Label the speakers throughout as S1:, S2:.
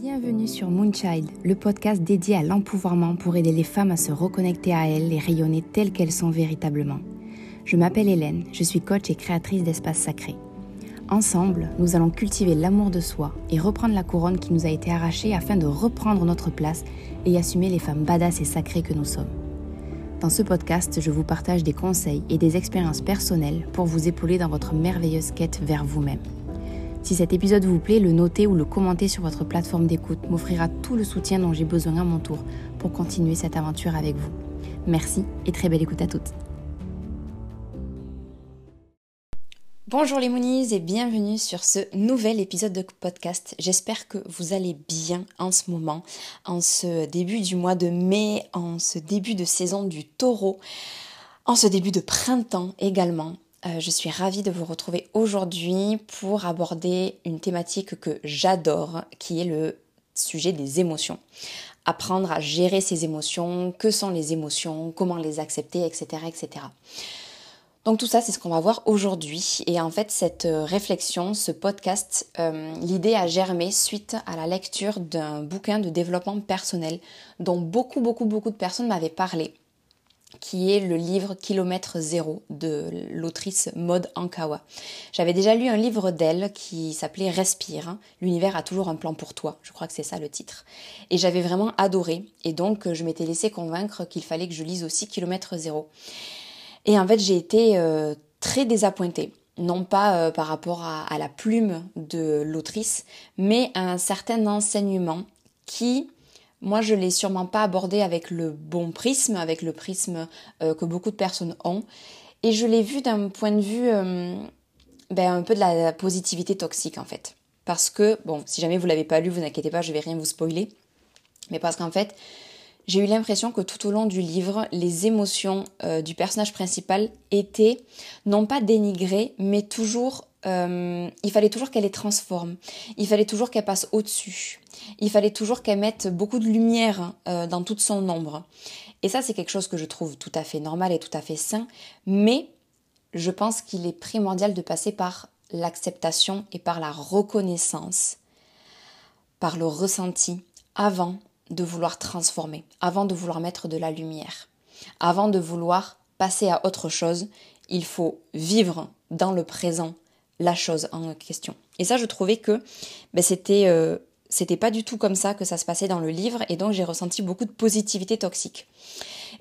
S1: Bienvenue sur Moonchild, le podcast dédié à l'empouvoirment pour aider les femmes à se reconnecter à elles et rayonner telles qu'elles sont véritablement. Je m'appelle Hélène, je suis coach et créatrice d'espaces sacrés. Ensemble, nous allons cultiver l'amour de soi et reprendre la couronne qui nous a été arrachée afin de reprendre notre place et assumer les femmes badass et sacrées que nous sommes. Dans ce podcast, je vous partage des conseils et des expériences personnelles pour vous épauler dans votre merveilleuse quête vers vous-même. Si cet épisode vous plaît, le noter ou le commenter sur votre plateforme d'écoute m'offrira tout le soutien dont j'ai besoin à mon tour pour continuer cette aventure avec vous. Merci et très belle écoute à toutes. Bonjour les Moonies et bienvenue sur ce nouvel épisode de podcast. J'espère que vous allez bien en ce moment, en ce début du mois de mai, en ce début de saison du taureau, en ce début de printemps également. Euh, je suis ravie de vous retrouver aujourd'hui pour aborder une thématique que j'adore, qui est le sujet des émotions. Apprendre à gérer ses émotions, que sont les émotions, comment les accepter, etc. etc. Donc tout ça, c'est ce qu'on va voir aujourd'hui. Et en fait, cette réflexion, ce podcast, euh, l'idée a germé suite à la lecture d'un bouquin de développement personnel dont beaucoup, beaucoup, beaucoup de personnes m'avaient parlé qui est le livre Kilomètre Zéro de l'autrice Maud Ankawa. J'avais déjà lu un livre d'elle qui s'appelait Respire. L'univers a toujours un plan pour toi. Je crois que c'est ça le titre. Et j'avais vraiment adoré. Et donc, je m'étais laissé convaincre qu'il fallait que je lise aussi Kilomètre Zéro. Et en fait, j'ai été euh, très désappointée. Non pas euh, par rapport à la plume de l'autrice, mais à un certain enseignement qui moi, je l'ai sûrement pas abordé avec le bon prisme, avec le prisme euh, que beaucoup de personnes ont. Et je l'ai vu d'un point de vue euh, ben, un peu de la, positivité toxique en fait. Parce que, bon, si jamais vous l'avez pas lu, vous inquiétez pas, je vais rien vous spoiler. Mais parce qu'en fait, j'ai eu l'impression que tout au long du livre, les émotions euh, du personnage principal étaient non pas dénigrées, mais toujours euh, il fallait toujours qu'elle les transforme, il fallait toujours qu'elle passe au-dessus, il fallait toujours qu'elle mette beaucoup de lumière euh, dans toute son ombre. Et ça, c'est quelque chose que je trouve tout à fait normal et tout à fait sain, mais je pense qu'il est primordial de passer par l'acceptation et par la reconnaissance, par le ressenti, avant de vouloir transformer, avant de vouloir mettre de la lumière, avant de vouloir passer à autre chose, il faut vivre dans le présent la chose en question. Et ça, je trouvais que ben, c'était euh, c'était pas du tout comme ça que ça se passait dans le livre, et donc j'ai ressenti beaucoup de positivité toxique.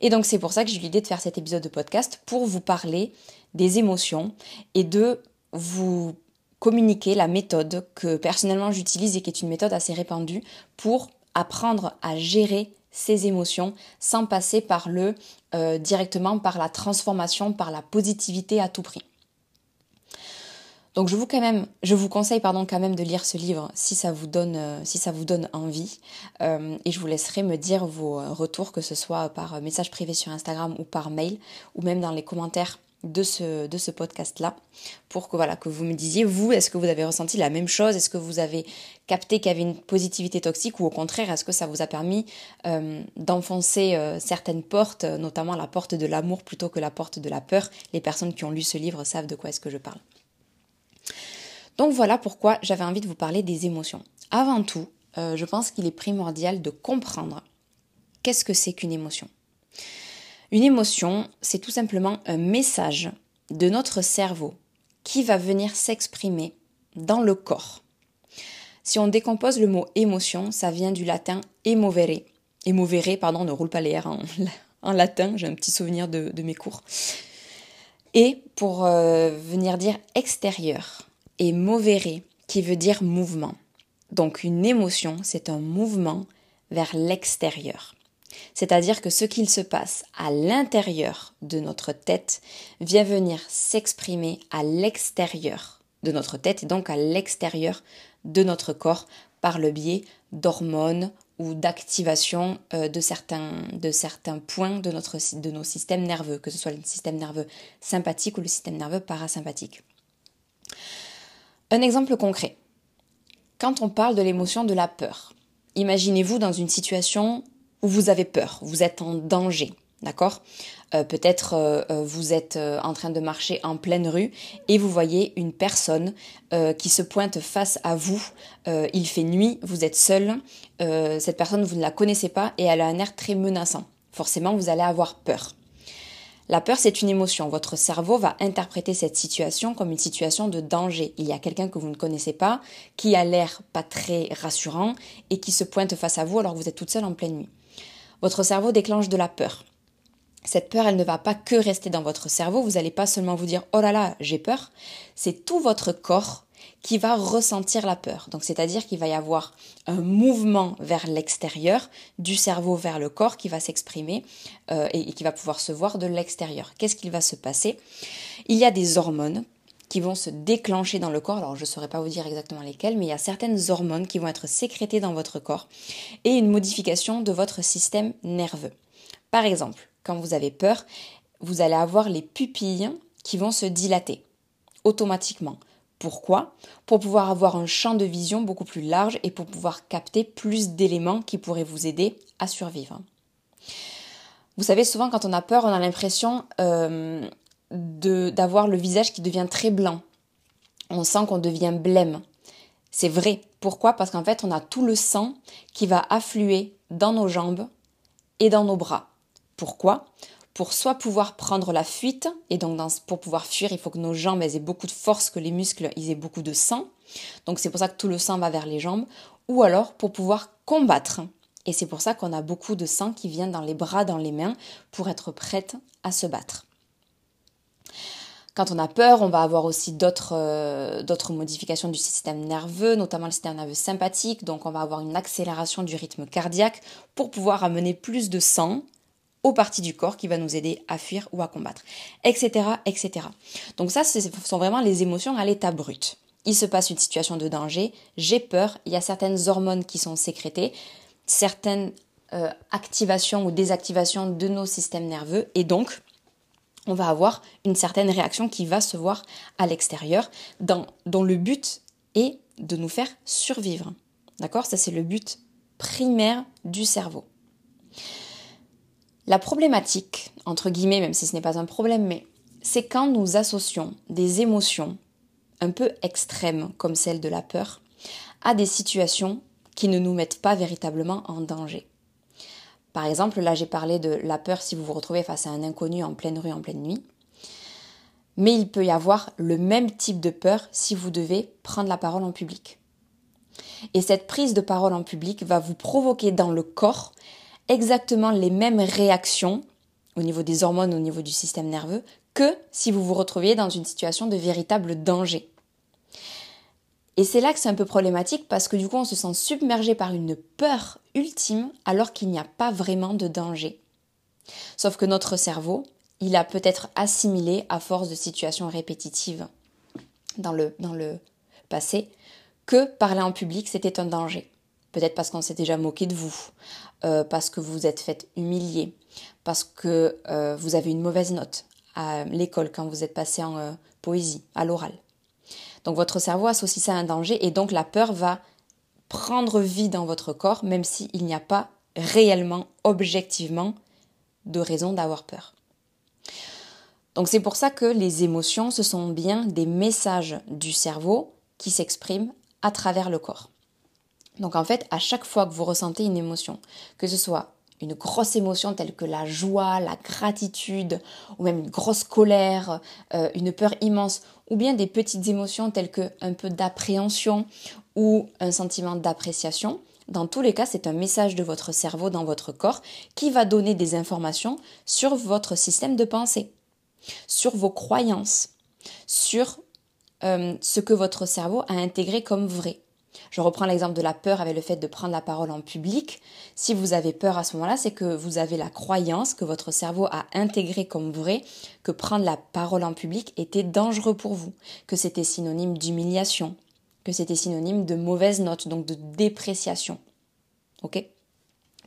S1: Et donc c'est pour ça que j'ai eu l'idée de faire cet épisode de podcast pour vous parler des émotions et de vous communiquer la méthode que personnellement j'utilise et qui est une méthode assez répandue pour apprendre à gérer ses émotions sans passer par le euh, directement par la transformation, par la positivité à tout prix. Donc je vous conseille pardon quand même de lire ce livre si ça vous donne, euh, envie. Euh, et je vous laisserai me dire vos euh, retours, que ce soit par message privé sur Instagram ou par mail, ou même dans les commentaires de ce, de ce podcast-là, pour que voilà que vous me disiez vous, est-ce que vous avez ressenti la même chose, est-ce que vous avez capté qu'il y avait une positivité toxique, ou au contraire, est-ce que ça vous a permis d'enfoncer certaines portes, notamment la porte de l'amour plutôt que la porte de la peur? Les personnes qui ont lu ce livre savent de quoi est-ce que je parle. Donc voilà pourquoi j'avais envie de vous parler des émotions. Avant tout, euh, je pense qu'il est primordial de comprendre qu'est-ce que c'est qu'une émotion. Une émotion, c'est tout simplement un message de notre cerveau qui va venir s'exprimer dans le corps. Si on décompose le mot émotion, ça vient du latin emovere. Emovere, pardon, ne roule pas les R en, latin, j'ai un petit souvenir de, mes cours. Et pour euh, venir dire extérieur, et movere qui veut dire mouvement. Donc une émotion, c'est un mouvement vers l'extérieur. C'est-à-dire que ce qu'il se passe à l'intérieur de notre tête vient venir s'exprimer à l'extérieur de notre tête et donc à l'extérieur de notre corps par le biais d'hormones ou d'activation euh, de certains, points de nos systèmes nerveux, que ce soit le système nerveux sympathique ou le système nerveux parasympathique. Un exemple concret. Quand on parle de l'émotion de la peur, imaginez-vous dans une situation où vous avez peur, vous êtes en danger. D'accord euh, Peut-être euh, euh, vous êtes en train de marcher en pleine rue et vous voyez une personne qui se pointe face à vous. il fait nuit, vous êtes seul. cette personne, vous ne la connaissez pas et elle a un air très menaçant. Forcément, vous allez avoir peur. La peur, c'est une émotion. Votre cerveau va interpréter cette situation comme une situation de danger. Il y a quelqu'un que vous ne connaissez pas, qui a l'air pas très rassurant et qui se pointe face à vous alors que vous êtes toute seule en pleine nuit. Votre cerveau déclenche de la peur. Cette peur, elle ne va pas que rester dans votre cerveau. Vous n'allez pas seulement vous dire oh là là, j'ai peur. C'est tout votre corps qui va ressentir la peur. Donc c'est-à-dire qu'il va y avoir un mouvement vers l'extérieur, du cerveau vers le corps qui va s'exprimer euh, et, qui va pouvoir se voir de l'extérieur. Qu'est-ce qu'il va se passer? Il y a des hormones qui vont se déclencher dans le corps. Alors je ne saurais pas vous dire exactement lesquelles, mais il y a certaines hormones qui vont être sécrétées dans votre corps et une modification de votre système nerveux. Par exemple, quand vous avez peur, vous allez avoir les pupilles qui vont se dilater automatiquement. Pourquoi? Pour pouvoir avoir un champ de vision beaucoup plus large et pour pouvoir capter plus d'éléments qui pourraient vous aider à survivre. Vous savez, souvent quand on a peur, on a l'impression euh, d'avoir le visage qui devient très blanc. On sent qu'on devient blême. C'est vrai. Pourquoi? Parce qu'en fait, on a tout le sang qui va affluer dans nos jambes et dans nos bras. Pourquoi pour soit pouvoir prendre la fuite, et donc pour pouvoir fuir, il faut que nos jambes aient beaucoup de force, que les muscles aient beaucoup de sang. Donc c'est pour ça que tout le sang va vers les jambes, ou alors pour pouvoir combattre. Et c'est pour ça qu'on a beaucoup de sang qui vient dans les bras, dans les mains, pour être prête à se battre. Quand on a peur, on va avoir aussi euh, d'autres modifications du système nerveux, notamment le système nerveux sympathique. Donc on va avoir une accélération du rythme cardiaque pour pouvoir amener plus de sang aux parties du corps qui va nous aider à fuir ou à combattre, etc., etc. Donc ça, ce sont vraiment les émotions à l'état brut. Il se passe une situation de danger, j'ai peur, il y a certaines hormones qui sont sécrétées, certaines euh, activations ou désactivations de nos systèmes nerveux, et donc on va avoir une certaine réaction qui va se voir à l'extérieur, dont le but est de nous faire survivre. D'accord? Ça, c'est le but primaire du cerveau. La problématique, entre guillemets, même si ce n'est pas un problème, mais c'est quand nous associons des émotions un peu extrêmes, comme celle de la peur, à des situations qui ne nous mettent pas véritablement en danger. Par exemple, là j'ai parlé de la peur si vous vous retrouvez face à un inconnu en pleine rue en pleine nuit. Mais il peut y avoir le même type de peur si vous devez prendre la parole en public. Et cette prise de parole en public va vous provoquer dans le corps exactement les mêmes réactions au niveau des hormones, au niveau du système nerveux, que si vous vous retrouviez dans une situation de véritable danger. Et c'est là que c'est un peu problématique parce que du coup on se sent submergé par une peur ultime alors qu'il n'y a pas vraiment de danger. Sauf que notre cerveau, il a peut-être assimilé à force de situations répétitives dans le, dans le passé que parler en public c'était un danger. Peut-être parce qu'on s'est déjà moqué de vous, euh, parce que vous vous êtes fait humilier, parce que euh, vous avez une mauvaise note à l'école quand vous êtes passé en euh, poésie, à l'oral. Donc votre cerveau associe ça à un danger et donc la peur va prendre vie dans votre corps même s'il n'y a pas réellement, objectivement, de raison d'avoir peur. Donc c'est pour ça que les émotions, ce sont bien des messages du cerveau qui s'expriment à travers le corps. Donc en fait, à chaque fois que vous ressentez une émotion, que ce soit une grosse émotion telle que la joie, la gratitude, ou même une grosse colère, euh, une peur immense, ou bien des petites émotions telles que un peu d'appréhension ou un sentiment d'appréciation, dans tous les cas, c'est un message de votre cerveau dans votre corps qui va donner des informations sur votre système de pensée, sur vos croyances, sur euh, ce que votre cerveau a intégré comme vrai. Je reprends l'exemple de la peur avec le fait de prendre la parole en public. Si vous avez peur à ce moment-là, c'est que vous avez la croyance que votre cerveau a intégré comme vrai que prendre la parole en public était dangereux pour vous, que c'était synonyme d'humiliation, que c'était synonyme de mauvaise note, donc de dépréciation. Ok?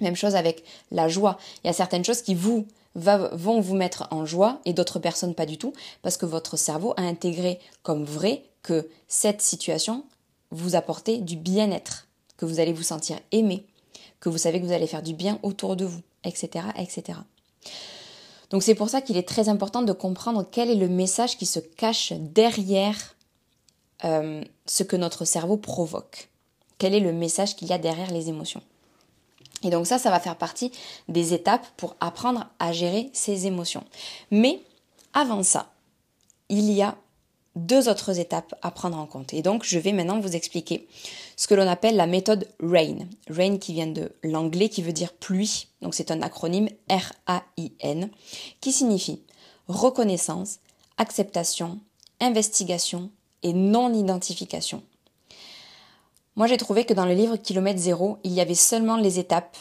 S1: Même chose avec la joie. Il y a certaines choses qui vous vont vous mettre en joie et d'autres personnes pas du tout, parce que votre cerveau a intégré comme vrai que cette situation vous apporter du bien-être, que vous allez vous sentir aimé, que vous savez que vous allez faire du bien autour de vous, etc., etc. Donc c'est pour ça qu'il est très important de comprendre quel est le message qui se cache derrière euh, ce que notre cerveau provoque. Quel est le message qu'il y a derrière les émotions. Et donc ça, ça va faire partie des étapes pour apprendre à gérer ses émotions. Mais avant ça, il y a deux autres étapes à prendre en compte. Et donc, je vais maintenant vous expliquer ce que l'on appelle la méthode RAIN. RAIN qui vient de l'anglais qui veut dire pluie. Donc, c'est un acronyme R-A-I-N qui signifie reconnaissance, acceptation, investigation et non-identification. Moi, j'ai trouvé que dans le livre Kilomètre Zéro, il y avait seulement les étapes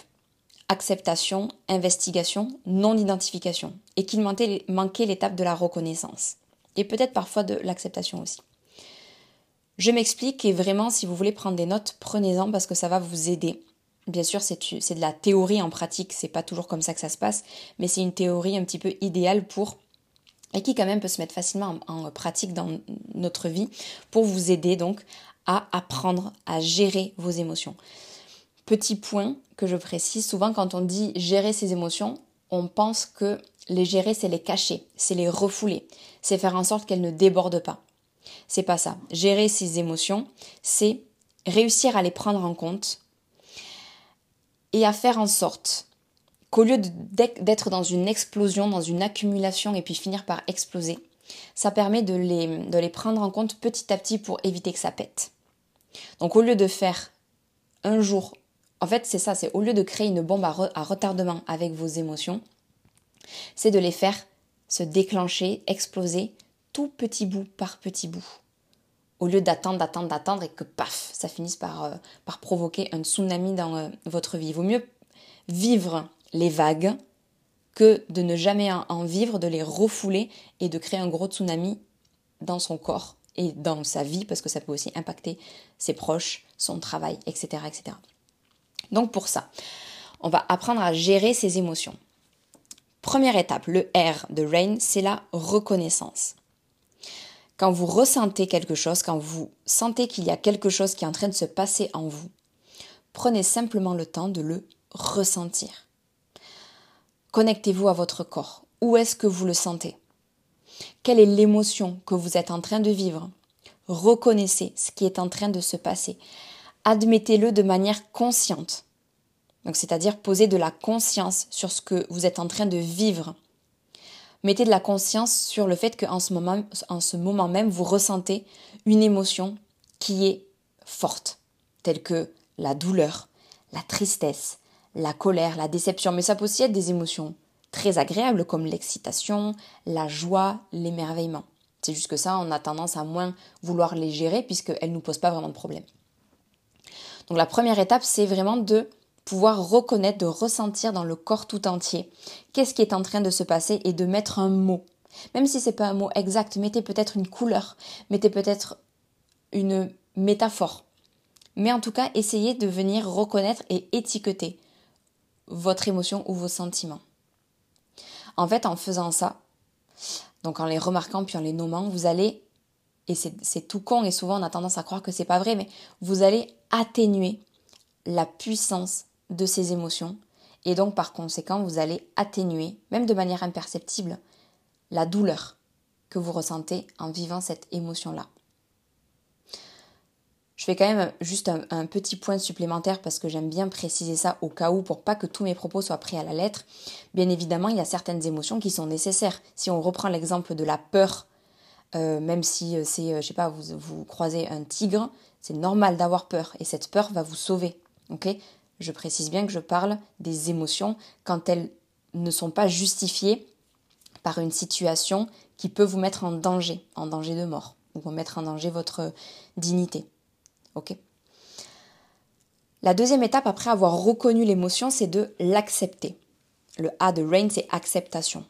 S1: acceptation, investigation, non-identification et qu'il manquait l'étape de la reconnaissance et peut-être parfois de l'acceptation aussi. Je m'explique et vraiment, si vous voulez prendre des notes, prenez-en parce que ça va vous aider. Bien sûr, c'est de la théorie en pratique, c'est pas toujours comme ça que ça se passe, mais c'est une théorie un petit peu idéale pour et qui quand même peut se mettre facilement en, en pratique dans notre vie pour vous aider donc à apprendre à gérer vos émotions. Petit point que je précise, souvent quand on dit gérer ses émotions, on pense que les gérer, c'est les cacher, c'est les refouler, c'est faire en sorte qu'elles ne débordent pas. C'est pas ça. Gérer ses émotions, c'est réussir à les prendre en compte et à faire en sorte qu'au lieu d'être dans une explosion, dans une accumulation et puis finir par exploser, ça permet de les, de les prendre en compte petit à petit pour éviter que ça pète. Donc au lieu de faire un jour, en fait c'est ça, c'est au lieu de créer une bombe à retardement avec vos émotions, c'est de les faire se déclencher, exploser, tout petit bout par petit bout. Au lieu d'attendre, d'attendre, d'attendre et que paf, ça finisse par, euh, provoquer un tsunami dans euh, votre vie. Il vaut mieux vivre les vagues que de ne jamais en, vivre, de les refouler et de créer un gros tsunami dans son corps et dans sa vie parce que ça peut aussi impacter ses proches, son travail, etc. etc. Donc pour ça, on va apprendre à gérer ses émotions. Première étape, le R de RAIN, c'est la reconnaissance. Quand vous ressentez quelque chose, quand vous sentez qu'il y a quelque chose qui est en train de se passer en vous, prenez simplement le temps de le ressentir. Connectez-vous à votre corps. Où est-ce que vous le sentez? Quelle est l'émotion que vous êtes en train de vivre? Reconnaissez ce qui est en train de se passer. Admettez-le de manière consciente. Donc c'est-à-dire poser de la conscience sur ce que vous êtes en train de vivre. Mettez de la conscience sur le fait qu'en ce moment, en ce moment même, vous ressentez une émotion qui est forte, telle que la douleur, la tristesse, la colère, la déception. Mais ça peut aussi être des émotions très agréables comme l'excitation, la joie, l'émerveillement. C'est juste que ça, on a tendance à moins vouloir les gérer puisqu'elles ne nous posent pas vraiment de problème. Donc la première étape, c'est vraiment de pouvoir reconnaître, de ressentir dans le corps tout entier qu'est-ce qui est en train de se passer et de mettre un mot. Même si c'est pas un mot exact, mettez peut-être une couleur, mettez peut-être une métaphore. Mais en tout cas, essayez de venir reconnaître et étiqueter votre émotion ou vos sentiments. En fait, en faisant ça, donc en les remarquant puis en les nommant, vous allez, et c'est tout con et souvent on a tendance à croire que c'est pas vrai, mais vous allez atténuer la puissance de ces émotions et donc par conséquent vous allez atténuer, même de manière imperceptible, la douleur que vous ressentez en vivant cette émotion-là. Je fais quand même juste un, petit point supplémentaire parce que j'aime bien préciser ça au cas où pour pas que tous mes propos soient pris à la lettre. Bien évidemment, il y a certaines émotions qui sont nécessaires. Si on reprend l'exemple de la peur, euh, même si euh, c'est, euh, je sais pas, vous, vous croisez un tigre, c'est normal d'avoir peur et cette peur va vous sauver. Ok? Je précise bien que je parle des émotions quand elles ne sont pas justifiées par une situation qui peut vous mettre en danger, en danger de mort, ou mettre en danger votre dignité. Ok La deuxième étape après avoir reconnu l'émotion, c'est de l'accepter. Le A de Rain, c'est acceptation.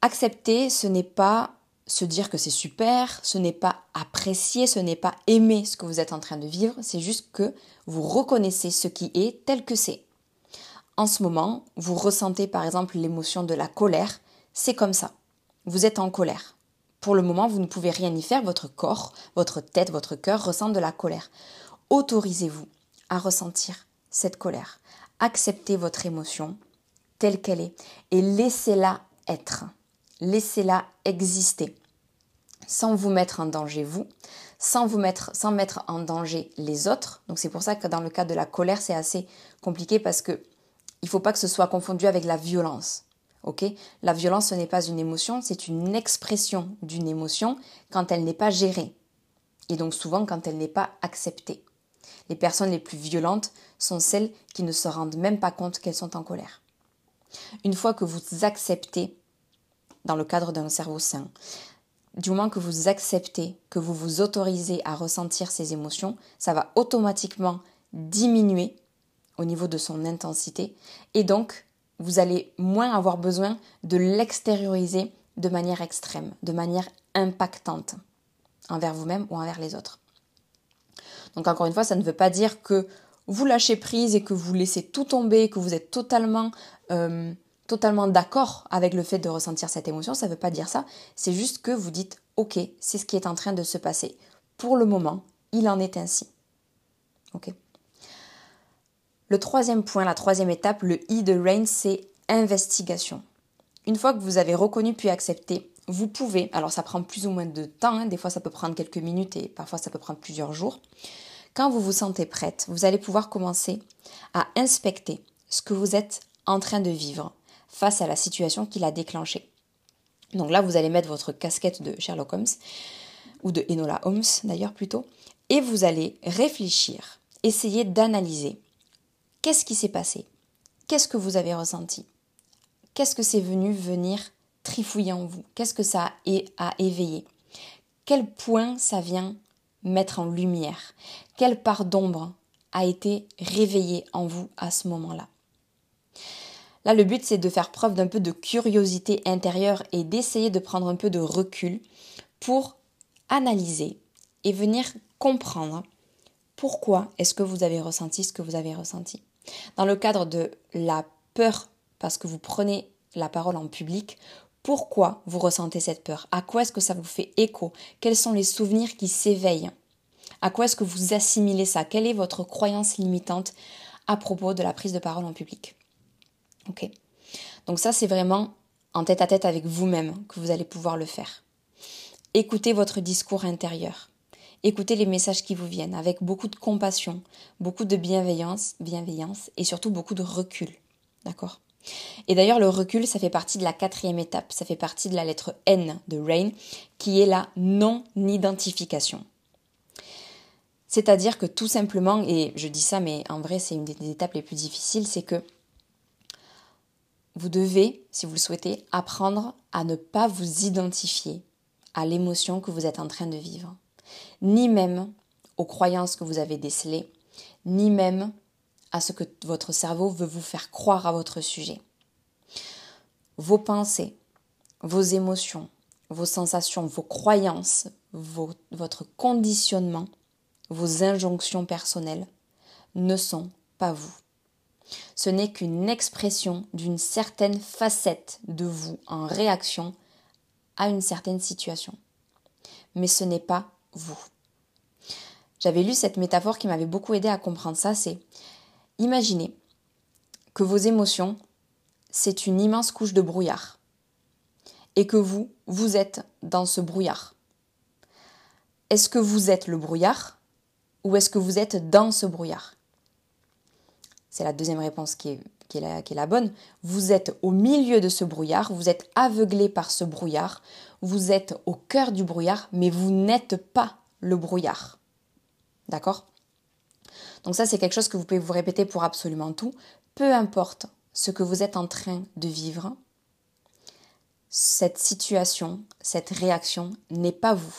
S1: Accepter, ce n'est pas se dire que c'est super, ce n'est pas apprécier, ce n'est pas aimer ce que vous êtes en train de vivre, c'est juste que vous reconnaissez ce qui est tel que c'est. En ce moment, vous ressentez par exemple l'émotion de la colère, c'est comme ça. Vous êtes en colère. Pour le moment, vous ne pouvez rien y faire, votre corps, votre tête, votre cœur ressentent de la colère. Autorisez-vous à ressentir cette colère. Acceptez votre émotion telle qu'elle est et laissez-la être. Laissez-la exister sans vous mettre en danger vous, sans vous mettre sans mettre en danger les autres. Donc c'est pour ça que dans le cas de la colère, c'est assez compliqué parce que il faut pas que ce soit confondu avec la violence. OK? La violence ce n'est pas une émotion, c'est une expression d'une émotion quand elle n'est pas gérée. Et donc souvent quand elle n'est pas acceptée. Les personnes les plus violentes sont celles qui ne se rendent même pas compte qu'elles sont en colère. Une fois que vous acceptez, dans le cadre d'un cerveau sain, du moment que vous acceptez, que vous vous autorisez à ressentir ces émotions, ça va automatiquement diminuer au niveau de son intensité et donc vous allez moins avoir besoin de l'extérioriser de manière extrême, de manière impactante envers vous-même ou envers les autres. Donc encore une fois, ça ne veut pas dire que vous lâchez prise et que vous laissez tout tomber, que vous êtes totalement, euh, totalement d'accord avec le fait de ressentir cette émotion. Ça ne veut pas dire ça. C'est juste que vous dites, ok, c'est ce qui est en train de se passer. Pour le moment, il en est ainsi. Ok. Le troisième point, la troisième étape, le I de Rain, c'est investigation. Une fois que vous avez reconnu puis accepté, vous pouvez, alors ça prend plus ou moins de temps, hein, des fois ça peut prendre quelques minutes et parfois ça peut prendre plusieurs jours, quand vous vous sentez prête, vous allez pouvoir commencer à inspecter ce que vous êtes en train de vivre face à la situation qui l'a déclenché. Donc là, vous allez mettre votre casquette de Sherlock Holmes, ou de Enola Holmes d'ailleurs plutôt, et vous allez réfléchir, essayer d'analyser qu'est-ce qui s'est passé, qu'est-ce que vous avez ressenti, qu'est-ce que c'est venu venir trifouiller en vous, qu'est-ce que ça a éveillé, quel point ça vient mettre en lumière Quelle part d'ombre a été réveillée en vous à ce moment-là Là, le but, c'est de faire preuve d'un peu de curiosité intérieure et d'essayer de prendre un peu de recul pour analyser et venir comprendre pourquoi est-ce que vous avez ressenti ce que vous avez ressenti. Dans le cadre de la peur, parce que vous prenez la parole en public, pourquoi vous ressentez cette peur? À quoi est-ce que ça vous fait écho? Quels sont les souvenirs qui s'éveillent? À quoi est-ce que vous assimilez ça? Quelle est votre croyance limitante à propos de la prise de parole en public? Donc ça, c'est vraiment en tête à tête avec vous-même que vous allez pouvoir le faire. Écoutez votre discours intérieur. Écoutez les messages qui vous viennent avec beaucoup de compassion, beaucoup de bienveillance, bienveillance et surtout beaucoup de recul. D'accord? Et d'ailleurs, le recul, ça fait partie de la quatrième étape, ça fait partie de la lettre N de Rain, qui est la non-identification. C'est-à-dire que tout simplement, et je dis ça, mais en vrai, c'est une des étapes les plus difficiles, c'est que vous devez, si vous le souhaitez, apprendre à ne pas vous identifier à l'émotion que vous êtes en train de vivre, ni même aux croyances que vous avez décelées, ni même à ce que votre cerveau veut vous faire croire à votre sujet. Vos pensées, vos émotions, vos sensations, vos croyances, votre conditionnement, vos injonctions personnelles ne sont pas vous. Ce n'est qu'une expression d'une certaine facette de vous en réaction à une certaine situation. Mais ce n'est pas vous. J'avais lu cette métaphore qui m'avait beaucoup aidé à comprendre ça, c'est Imaginez que vos émotions, c'est une immense couche de brouillard et que vous, vous êtes dans ce brouillard. Est-ce que vous êtes le brouillard ou est-ce que vous êtes dans ce brouillard? C'est la deuxième réponse qui est, la bonne. Vous êtes au milieu de ce brouillard, vous êtes aveuglé par ce brouillard, vous êtes au cœur du brouillard, mais vous n'êtes pas le brouillard. D'accord? Donc ça, c'est quelque chose que vous pouvez vous répéter pour absolument tout. Peu importe ce que vous êtes en train de vivre, cette situation, cette réaction n'est pas vous.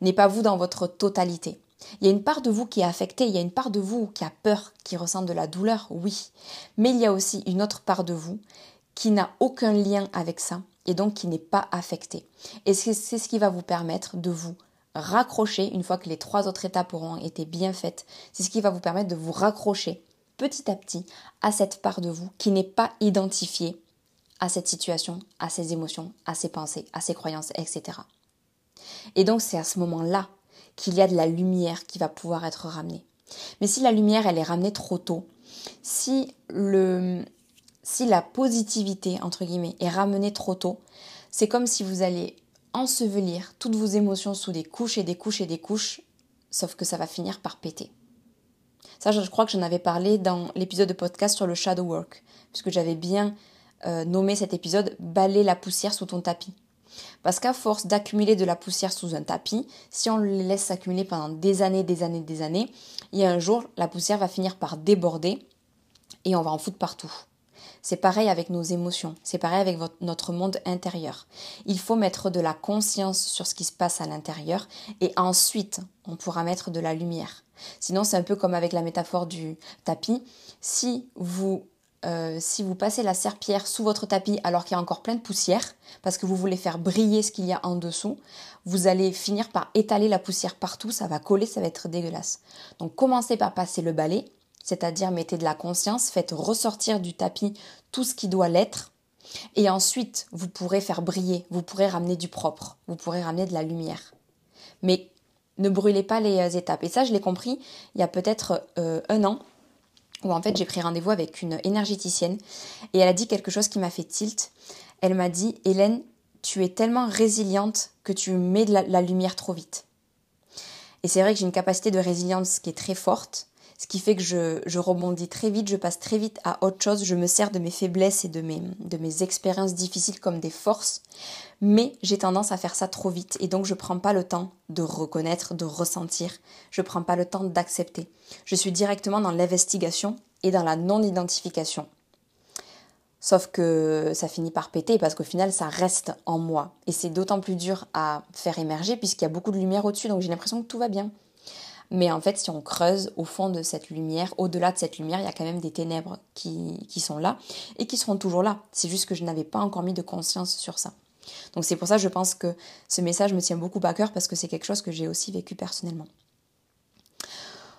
S1: N'est pas vous dans votre totalité. Il y a une part de vous qui est affectée, il y a une part de vous qui a peur, qui ressent de la douleur, oui. Mais il y a aussi une autre part de vous qui n'a aucun lien avec ça et donc qui n'est pas affectée. Et c'est ce qui va vous permettre de vous raccrocher, une fois que les trois autres étapes auront été bien faites, c'est ce qui va vous permettre de vous raccrocher petit à petit à cette part de vous qui n'est pas identifiée à cette situation, à ses émotions, à ses pensées, à ses croyances, etc. Et donc c'est à ce moment-là qu'il y a de la lumière qui va pouvoir être ramenée. Mais si la lumière, elle est ramenée trop tôt, si le, si la positivité, entre guillemets, est ramenée trop tôt, c'est comme si vous allez ensevelir toutes vos émotions sous des couches et des couches et des couches, sauf que ça va finir par péter. Ça, je crois que j'en avais parlé dans l'épisode de podcast sur le shadow work, puisque j'avais bien euh, nommé cet épisode Balayer la poussière sous ton tapis. Parce qu'à force d'accumuler de la poussière sous un tapis, si on le laisse s'accumuler pendant des années, des années, des années, il y a un jour, la poussière va finir par déborder et on va en foutre partout. C'est pareil avec nos émotions, c'est pareil avec notre monde intérieur. Il faut mettre de la conscience sur ce qui se passe à l'intérieur et ensuite on pourra mettre de la lumière. Sinon c'est un peu comme avec la métaphore du tapis. Si vous euh, si vous passez la serpillère sous votre tapis alors qu'il y a encore plein de poussière, parce que vous voulez faire briller ce qu'il y a en dessous, vous allez finir par étaler la poussière partout, ça va coller, ça va être dégueulasse. Donc commencez par passer le balai, c'est-à-dire mettez de la conscience, faites ressortir du tapis tout ce qui doit l'être, et ensuite vous pourrez faire briller, vous pourrez ramener du propre, vous pourrez ramener de la lumière. Mais ne brûlez pas les euh, étapes. Et ça, je l'ai compris il y a peut-être euh, un an où en fait j'ai pris rendez-vous avec une énergéticienne et elle a dit quelque chose qui m'a fait tilt. Elle m'a dit Hélène, tu es tellement résiliente que tu mets de la, lumière trop vite. Et c'est vrai que j'ai une capacité de résilience qui est très forte, ce qui fait que je, rebondis très vite, je passe très vite à autre chose, je me sers de mes faiblesses et de mes, expériences difficiles comme des forces, mais j'ai tendance à faire ça trop vite et donc je prends pas le temps de reconnaître, de ressentir, je prends pas le temps d'accepter. Je suis directement dans l'investigation et dans la non-identification. Sauf que ça finit par péter parce qu'au final ça reste en moi et c'est d'autant plus dur à faire émerger puisqu'il y a beaucoup de lumière au-dessus donc j'ai l'impression que tout va bien. Mais en fait, si on creuse au fond de cette lumière, au-delà de cette lumière, il y a quand même des ténèbres qui, sont là et qui seront toujours là. C'est juste que je n'avais pas encore mis de conscience sur ça. Donc c'est pour ça que je pense que ce message me tient beaucoup à cœur parce que c'est quelque chose que j'ai aussi vécu personnellement.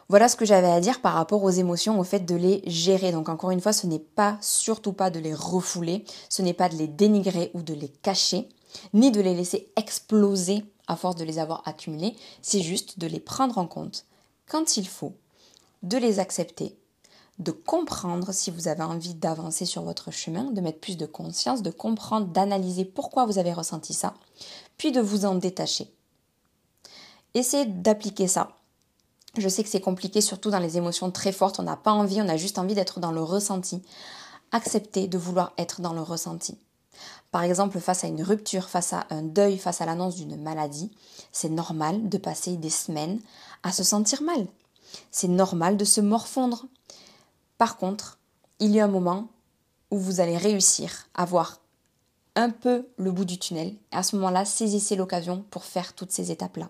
S1: Voilà ce que j'avais à dire par rapport aux émotions, au fait de les gérer. Donc encore une fois, ce n'est pas surtout pas de les refouler, ce n'est pas de les dénigrer ou de les cacher, ni de les laisser exploser à force de les avoir accumulés, c'est juste de les prendre en compte quand il faut, de les accepter, de comprendre si vous avez envie d'avancer sur votre chemin, de mettre plus de conscience, de comprendre, d'analyser pourquoi vous avez ressenti ça, puis de vous en détacher. Essayez d'appliquer ça. Je sais que c'est compliqué, surtout dans les émotions très fortes, on n'a pas envie, on a juste envie d'être dans le ressenti. Acceptez de vouloir être dans le ressenti. Par exemple, face à une rupture, face à un deuil, face à l'annonce d'une maladie, c'est normal de passer des semaines à se sentir mal. C'est normal de se morfondre. Par contre, il y a un moment où vous allez réussir à voir un peu le bout du tunnel. Et à ce moment-là, saisissez l'occasion pour faire toutes ces étapes-là.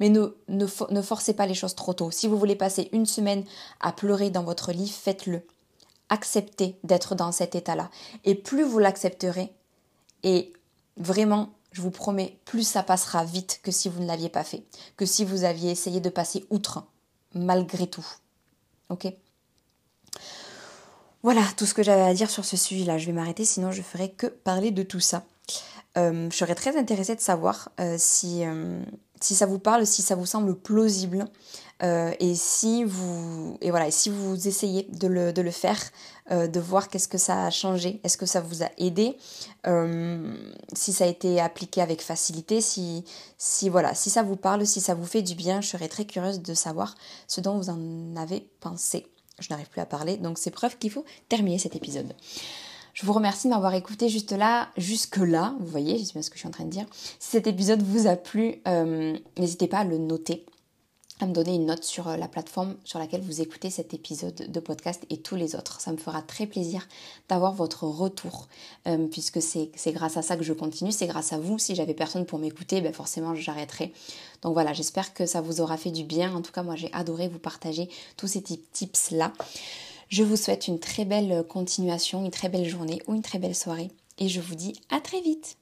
S1: Mais ne forcez pas les choses trop tôt. Si vous voulez passer une semaine à pleurer dans votre lit, faites-le accepter d'être dans cet état-là. Et plus vous l'accepterez, et vraiment, je vous promets, plus ça passera vite que si vous ne l'aviez pas fait, que si vous aviez essayé de passer outre, malgré tout. Ok? Voilà tout ce que j'avais à dire sur ce sujet-là. Je vais m'arrêter, sinon je ferai que parler de tout ça. Euh, je serais très intéressée de savoir euh, si, euh, si ça vous parle, si ça vous semble plausible. Et si vous et voilà, si vous essayez de le, de le faire, de voir qu'est-ce que ça a changé, est-ce que ça vous a aidé, si ça a été appliqué avec facilité, si, si voilà, si ça vous parle, si ça vous fait du bien, je serais très curieuse de savoir ce dont vous en avez pensé. Je n'arrive plus à parler, donc c'est preuve qu'il faut terminer cet épisode. Je vous remercie de m'avoir écouté juste là, jusque là. Vous voyez, je sais bien ce que je suis en train de dire. Si cet épisode vous a plu, euh, n'hésitez pas à le noter me donner une note sur euh, la plateforme sur laquelle vous écoutez cet épisode de podcast et tous les autres. Ça me fera très plaisir d'avoir votre retour, euh, puisque c'est grâce à ça que je continue, c'est grâce à vous. Si j'avais personne pour m'écouter, ben forcément j'arrêterais. Donc voilà, j'espère que ça vous aura fait du bien. En tout cas, moi j'ai adoré vous partager tous ces tips-là. Je vous souhaite une très belle continuation, une très belle journée ou une très belle soirée et je vous dis à très vite